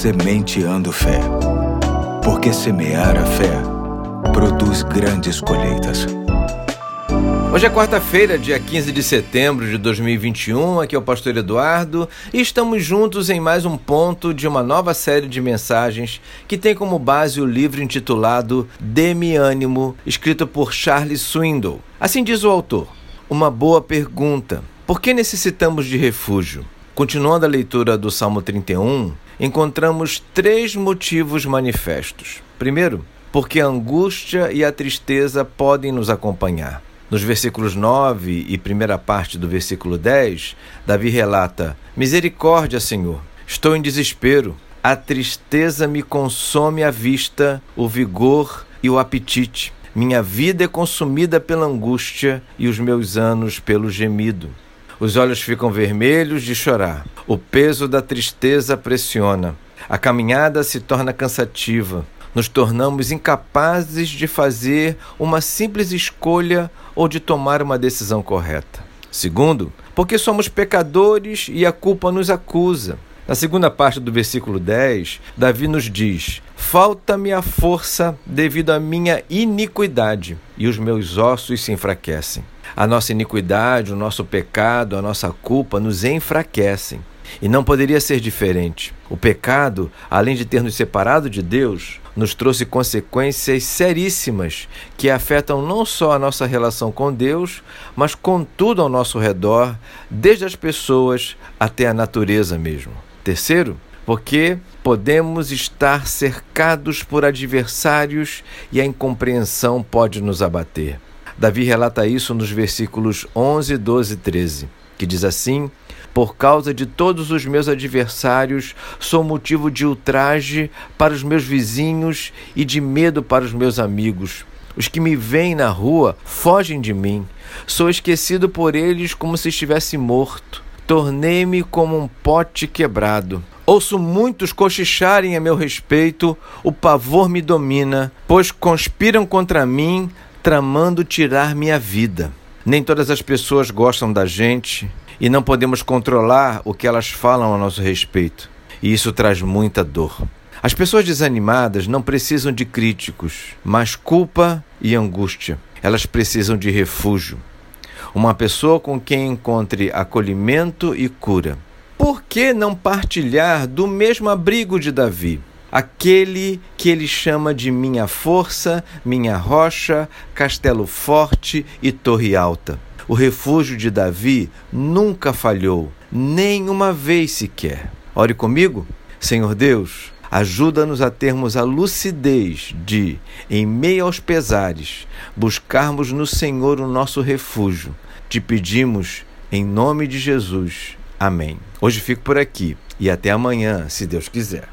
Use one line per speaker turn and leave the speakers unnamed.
Sementeando Fé. Porque semear a fé produz grandes colheitas.
Hoje é quarta-feira, dia 15 de setembro de 2021. Aqui é o Pastor Eduardo e estamos juntos em mais um ponto de uma nova série de mensagens que tem como base o livro intitulado Dê-me ânimo, escrito por Charles Swindoll. Assim diz o autor: Uma boa pergunta. Por que necessitamos de refúgio? Continuando a leitura do Salmo 31, encontramos três motivos manifestos. Primeiro, porque a angústia e a tristeza podem nos acompanhar. Nos versículos 9 e primeira parte do versículo 10, Davi relata: Misericórdia, Senhor, estou em desespero. A tristeza me consome a vista, o vigor e o apetite. Minha vida é consumida pela angústia e os meus anos pelo gemido. Os olhos ficam vermelhos de chorar. O peso da tristeza pressiona. A caminhada se torna cansativa. Nos tornamos incapazes de fazer uma simples escolha ou de tomar uma decisão correta. Segundo, porque somos pecadores e a culpa nos acusa. Na segunda parte do versículo 10, Davi nos diz: Falta-me a força devido à minha iniquidade, e os meus ossos se enfraquecem. A nossa iniquidade, o nosso pecado, a nossa culpa nos enfraquecem. E não poderia ser diferente. O pecado, além de ter nos separado de Deus, nos trouxe consequências seríssimas que afetam não só a nossa relação com Deus, mas com tudo ao nosso redor, desde as pessoas até a natureza mesmo. Terceiro, porque podemos estar cercados por adversários e a incompreensão pode nos abater. Davi relata isso nos versículos 11, 12 e 13, que diz assim: Por causa de todos os meus adversários, sou motivo de ultraje para os meus vizinhos e de medo para os meus amigos. Os que me veem na rua fogem de mim. Sou esquecido por eles como se estivesse morto. Tornei-me como um pote quebrado. Ouço muitos cochicharem a meu respeito, o pavor me domina, pois conspiram contra mim, tramando tirar minha vida. Nem todas as pessoas gostam da gente e não podemos controlar o que elas falam a nosso respeito, e isso traz muita dor. As pessoas desanimadas não precisam de críticos, mas culpa e angústia. Elas precisam de refúgio uma pessoa com quem encontre acolhimento e cura. Por que não partilhar do mesmo abrigo de Davi? Aquele que ele chama de minha força, minha rocha, castelo forte e torre alta. O refúgio de Davi nunca falhou, nem uma vez sequer. Ore comigo, Senhor Deus. Ajuda-nos a termos a lucidez de, em meio aos pesares, buscarmos no Senhor o nosso refúgio. Te pedimos em nome de Jesus. Amém. Hoje fico por aqui e até amanhã, se Deus quiser.